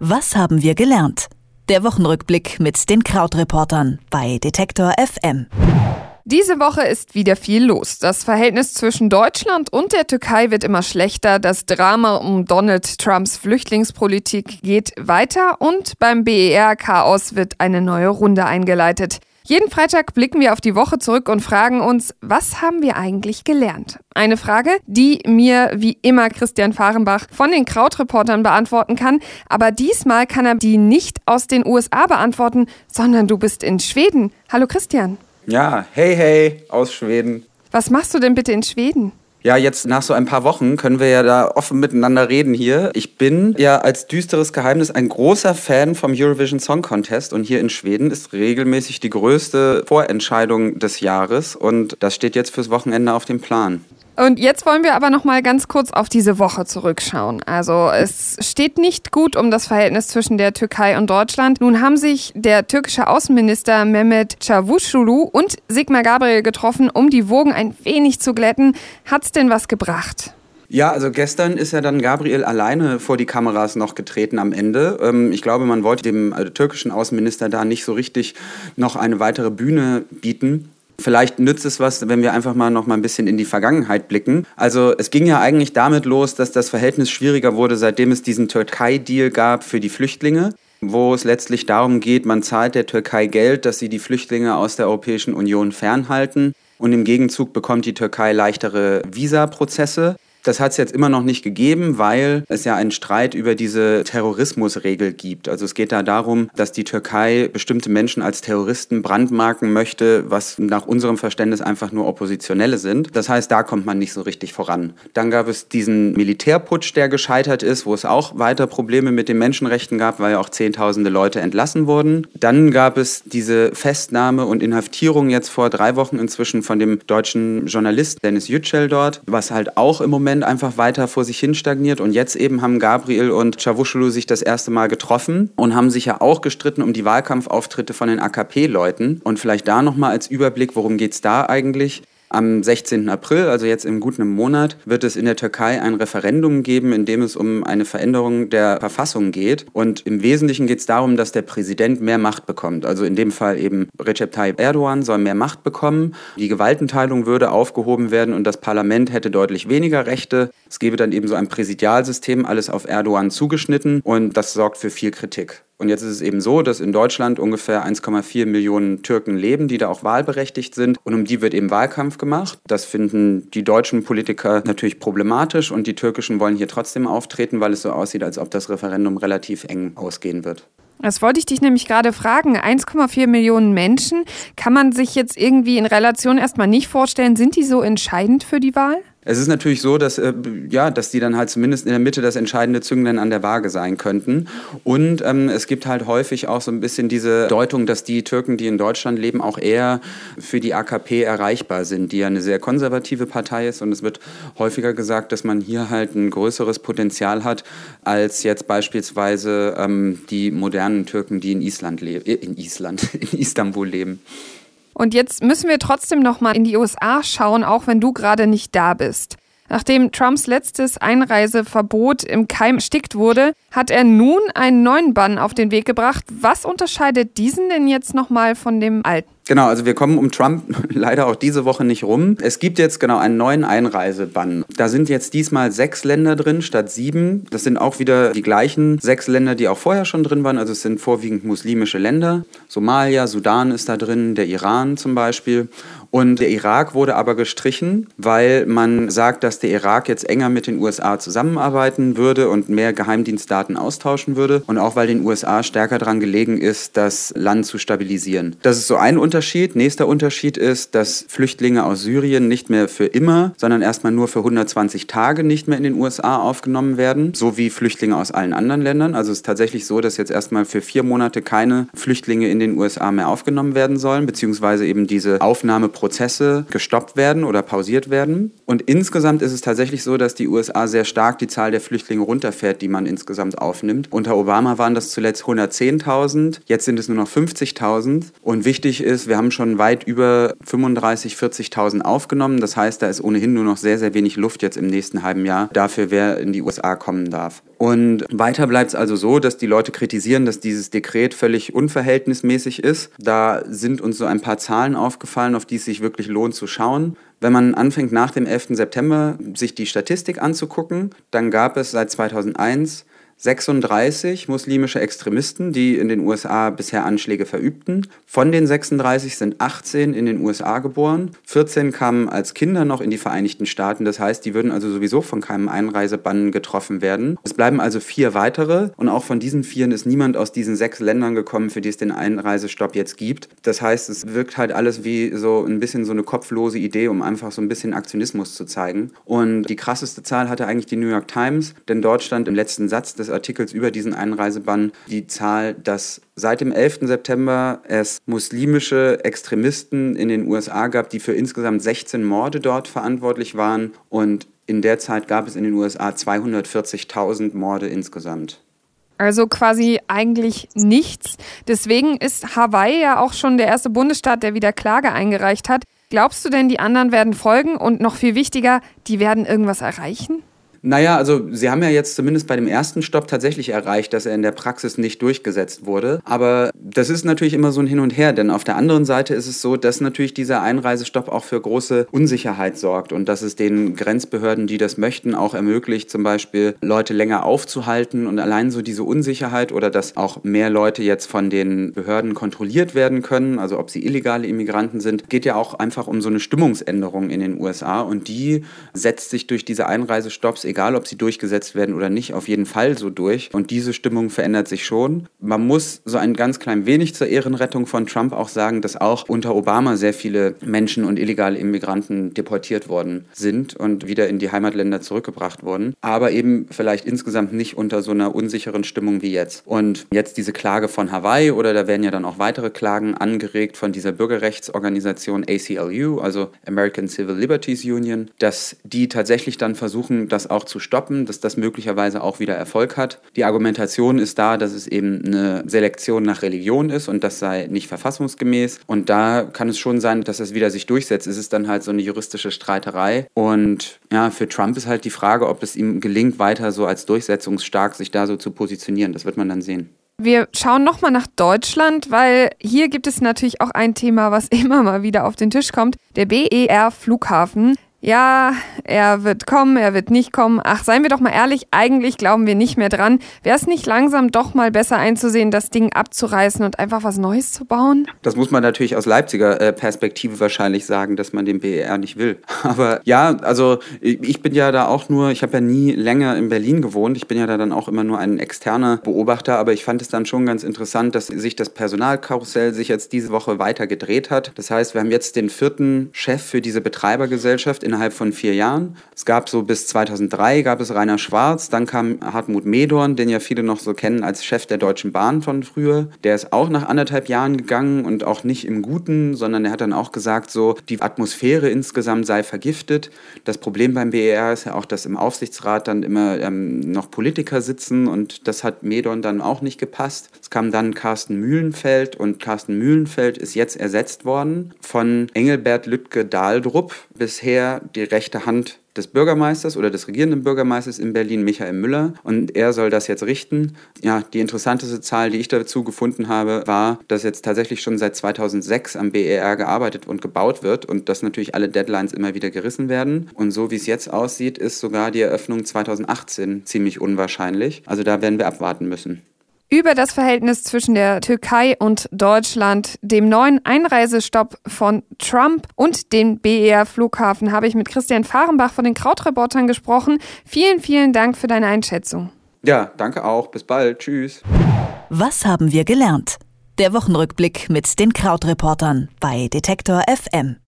Was haben wir gelernt? Der Wochenrückblick mit den Krautreportern bei Detektor FM. Diese Woche ist wieder viel los. Das Verhältnis zwischen Deutschland und der Türkei wird immer schlechter. Das Drama um Donald Trumps Flüchtlingspolitik geht weiter und beim BER-Chaos wird eine neue Runde eingeleitet. Jeden Freitag blicken wir auf die Woche zurück und fragen uns, was haben wir eigentlich gelernt? Eine Frage, die mir wie immer Christian Fahrenbach von den Krautreportern beantworten kann. Aber diesmal kann er die nicht aus den USA beantworten, sondern du bist in Schweden. Hallo Christian. Ja, hey, hey, aus Schweden. Was machst du denn bitte in Schweden? Ja, jetzt nach so ein paar Wochen können wir ja da offen miteinander reden hier. Ich bin ja als düsteres Geheimnis ein großer Fan vom Eurovision Song Contest und hier in Schweden ist regelmäßig die größte Vorentscheidung des Jahres und das steht jetzt fürs Wochenende auf dem Plan. Und jetzt wollen wir aber noch mal ganz kurz auf diese Woche zurückschauen. Also es steht nicht gut um das Verhältnis zwischen der Türkei und Deutschland. Nun haben sich der türkische Außenminister Mehmet Çavuşoğlu und Sigmar Gabriel getroffen, um die Wogen ein wenig zu glätten. Hat's denn was gebracht? Ja, also gestern ist ja dann Gabriel alleine vor die Kameras noch getreten am Ende. Ähm, ich glaube, man wollte dem äh, türkischen Außenminister da nicht so richtig noch eine weitere Bühne bieten. Vielleicht nützt es was, wenn wir einfach mal noch mal ein bisschen in die Vergangenheit blicken. Also es ging ja eigentlich damit los, dass das Verhältnis schwieriger wurde, seitdem es diesen Türkei-Deal gab für die Flüchtlinge wo es letztlich darum geht, man zahlt der Türkei Geld, dass sie die Flüchtlinge aus der Europäischen Union fernhalten und im Gegenzug bekommt die Türkei leichtere Visaprozesse. Das hat es jetzt immer noch nicht gegeben, weil es ja einen Streit über diese Terrorismusregel gibt. Also es geht da darum, dass die Türkei bestimmte Menschen als Terroristen brandmarken möchte, was nach unserem Verständnis einfach nur Oppositionelle sind. Das heißt, da kommt man nicht so richtig voran. Dann gab es diesen Militärputsch, der gescheitert ist, wo es auch weiter Probleme mit den Menschenrechten gab, weil ja auch Zehntausende Leute entlassen wurden. Dann gab es diese Festnahme und Inhaftierung jetzt vor drei Wochen inzwischen von dem deutschen Journalist Dennis Yücel dort, was halt auch im Moment Moment einfach weiter vor sich hin stagniert. Und jetzt eben haben Gabriel und Çavuşoğlu sich das erste Mal getroffen und haben sich ja auch gestritten um die Wahlkampfauftritte von den AKP-Leuten. Und vielleicht da nochmal als Überblick, worum geht es da eigentlich? Am 16. April, also jetzt im guten Monat, wird es in der Türkei ein Referendum geben, in dem es um eine Veränderung der Verfassung geht. Und im Wesentlichen geht es darum, dass der Präsident mehr Macht bekommt. Also in dem Fall eben Recep Tayyip Erdogan soll mehr Macht bekommen. Die Gewaltenteilung würde aufgehoben werden und das Parlament hätte deutlich weniger Rechte. Es gäbe dann eben so ein Präsidialsystem, alles auf Erdogan zugeschnitten und das sorgt für viel Kritik. Und jetzt ist es eben so, dass in Deutschland ungefähr 1,4 Millionen Türken leben, die da auch wahlberechtigt sind. Und um die wird eben Wahlkampf gemacht. Das finden die deutschen Politiker natürlich problematisch und die türkischen wollen hier trotzdem auftreten, weil es so aussieht, als ob das Referendum relativ eng ausgehen wird. Das wollte ich dich nämlich gerade fragen. 1,4 Millionen Menschen, kann man sich jetzt irgendwie in Relation erstmal nicht vorstellen, sind die so entscheidend für die Wahl? Es ist natürlich so, dass, äh, ja, dass die dann halt zumindest in der Mitte das entscheidende Zünglein an der Waage sein könnten. Und ähm, es gibt halt häufig auch so ein bisschen diese Deutung, dass die Türken, die in Deutschland leben, auch eher für die AKP erreichbar sind, die ja eine sehr konservative Partei ist. Und es wird häufiger gesagt, dass man hier halt ein größeres Potenzial hat, als jetzt beispielsweise ähm, die modernen Türken, die in Island leben, äh, in Island, in Istanbul leben. Und jetzt müssen wir trotzdem noch mal in die USA schauen, auch wenn du gerade nicht da bist. Nachdem Trumps letztes Einreiseverbot im Keim erstickt wurde, hat er nun einen neuen Bann auf den Weg gebracht. Was unterscheidet diesen denn jetzt nochmal von dem alten? Genau, also wir kommen um Trump leider auch diese Woche nicht rum. Es gibt jetzt genau einen neuen Einreisebann. Da sind jetzt diesmal sechs Länder drin statt sieben. Das sind auch wieder die gleichen sechs Länder, die auch vorher schon drin waren. Also es sind vorwiegend muslimische Länder. Somalia, Sudan ist da drin, der Iran zum Beispiel. Und der Irak wurde aber gestrichen, weil man sagt, dass der Irak jetzt enger mit den USA zusammenarbeiten würde und mehr Geheimdienstdaten austauschen würde. Und auch weil den USA stärker daran gelegen ist, das Land zu stabilisieren. Das ist so ein Unterschied. Nächster Unterschied ist, dass Flüchtlinge aus Syrien nicht mehr für immer, sondern erstmal nur für 120 Tage nicht mehr in den USA aufgenommen werden, so wie Flüchtlinge aus allen anderen Ländern. Also es ist tatsächlich so, dass jetzt erstmal für vier Monate keine Flüchtlinge in den USA mehr aufgenommen werden sollen, beziehungsweise eben diese Aufnahme Prozesse gestoppt werden oder pausiert werden. Und insgesamt ist es tatsächlich so, dass die USA sehr stark die Zahl der Flüchtlinge runterfährt, die man insgesamt aufnimmt. Unter Obama waren das zuletzt 110.000, jetzt sind es nur noch 50.000. Und wichtig ist, wir haben schon weit über 35.000, 40.000 aufgenommen. Das heißt, da ist ohnehin nur noch sehr, sehr wenig Luft jetzt im nächsten halben Jahr dafür, wer in die USA kommen darf. Und weiter bleibt es also so, dass die Leute kritisieren, dass dieses Dekret völlig unverhältnismäßig ist. Da sind uns so ein paar Zahlen aufgefallen, auf die es sich wirklich lohnt zu schauen. Wenn man anfängt nach dem 11. September sich die Statistik anzugucken, dann gab es seit 2001 36 muslimische Extremisten, die in den USA bisher Anschläge verübten. Von den 36 sind 18 in den USA geboren. 14 kamen als Kinder noch in die Vereinigten Staaten. Das heißt, die würden also sowieso von keinem Einreisebann getroffen werden. Es bleiben also vier weitere. Und auch von diesen vieren ist niemand aus diesen sechs Ländern gekommen, für die es den Einreisestopp jetzt gibt. Das heißt, es wirkt halt alles wie so ein bisschen so eine kopflose Idee, um einfach so ein bisschen Aktionismus zu zeigen. Und die krasseste Zahl hatte eigentlich die New York Times, denn dort stand im letzten Satz des Artikels über diesen Einreisebann die Zahl, dass seit dem 11. September es muslimische Extremisten in den USA gab, die für insgesamt 16 Morde dort verantwortlich waren. Und in der Zeit gab es in den USA 240.000 Morde insgesamt. Also quasi eigentlich nichts. Deswegen ist Hawaii ja auch schon der erste Bundesstaat, der wieder Klage eingereicht hat. Glaubst du denn, die anderen werden folgen und noch viel wichtiger, die werden irgendwas erreichen? Naja, also Sie haben ja jetzt zumindest bei dem ersten Stopp tatsächlich erreicht, dass er in der Praxis nicht durchgesetzt wurde. Aber das ist natürlich immer so ein Hin und Her, denn auf der anderen Seite ist es so, dass natürlich dieser Einreisestopp auch für große Unsicherheit sorgt und dass es den Grenzbehörden, die das möchten, auch ermöglicht, zum Beispiel Leute länger aufzuhalten und allein so diese Unsicherheit oder dass auch mehr Leute jetzt von den Behörden kontrolliert werden können, also ob sie illegale Immigranten sind, geht ja auch einfach um so eine Stimmungsänderung in den USA und die setzt sich durch diese Einreisestopps egal ob sie durchgesetzt werden oder nicht, auf jeden Fall so durch. Und diese Stimmung verändert sich schon. Man muss so ein ganz klein wenig zur Ehrenrettung von Trump auch sagen, dass auch unter Obama sehr viele Menschen und illegale Immigranten deportiert worden sind und wieder in die Heimatländer zurückgebracht wurden. Aber eben vielleicht insgesamt nicht unter so einer unsicheren Stimmung wie jetzt. Und jetzt diese Klage von Hawaii oder da werden ja dann auch weitere Klagen angeregt von dieser Bürgerrechtsorganisation ACLU, also American Civil Liberties Union, dass die tatsächlich dann versuchen, das auch auch zu stoppen, dass das möglicherweise auch wieder Erfolg hat. Die Argumentation ist da, dass es eben eine Selektion nach Religion ist und das sei nicht verfassungsgemäß. Und da kann es schon sein, dass es wieder sich durchsetzt. Es ist dann halt so eine juristische Streiterei. Und ja, für Trump ist halt die Frage, ob es ihm gelingt, weiter so als durchsetzungsstark sich da so zu positionieren. Das wird man dann sehen. Wir schauen nochmal nach Deutschland, weil hier gibt es natürlich auch ein Thema, was immer mal wieder auf den Tisch kommt. Der BER Flughafen ja, er wird kommen, er wird nicht kommen. Ach, seien wir doch mal ehrlich, eigentlich glauben wir nicht mehr dran. Wäre es nicht langsam doch mal besser einzusehen, das Ding abzureißen und einfach was Neues zu bauen? Das muss man natürlich aus Leipziger äh, Perspektive wahrscheinlich sagen, dass man den BER nicht will. Aber ja, also ich bin ja da auch nur, ich habe ja nie länger in Berlin gewohnt. Ich bin ja da dann auch immer nur ein externer Beobachter, aber ich fand es dann schon ganz interessant, dass sich das Personalkarussell sich jetzt diese Woche weiter gedreht hat. Das heißt, wir haben jetzt den vierten Chef für diese Betreibergesellschaft innerhalb von vier Jahren. Es gab so bis 2003 gab es Rainer Schwarz, dann kam Hartmut Medorn, den ja viele noch so kennen als Chef der Deutschen Bahn von früher. Der ist auch nach anderthalb Jahren gegangen und auch nicht im Guten, sondern er hat dann auch gesagt, so die Atmosphäre insgesamt sei vergiftet. Das Problem beim BER ist ja auch, dass im Aufsichtsrat dann immer ähm, noch Politiker sitzen und das hat Medorn dann auch nicht gepasst. Es kam dann Carsten Mühlenfeld und Carsten Mühlenfeld ist jetzt ersetzt worden von Engelbert Lüttke Dahldrup, bisher die rechte Hand des Bürgermeisters oder des regierenden Bürgermeisters in Berlin, Michael Müller. Und er soll das jetzt richten. Ja, die interessanteste Zahl, die ich dazu gefunden habe, war, dass jetzt tatsächlich schon seit 2006 am BER gearbeitet und gebaut wird und dass natürlich alle Deadlines immer wieder gerissen werden. Und so wie es jetzt aussieht, ist sogar die Eröffnung 2018 ziemlich unwahrscheinlich. Also da werden wir abwarten müssen. Über das Verhältnis zwischen der Türkei und Deutschland, dem neuen Einreisestopp von Trump und dem BER-Flughafen habe ich mit Christian Fahrenbach von den Krautreportern gesprochen. Vielen, vielen Dank für deine Einschätzung. Ja, danke auch. Bis bald. Tschüss. Was haben wir gelernt? Der Wochenrückblick mit den Krautreportern bei Detektor FM.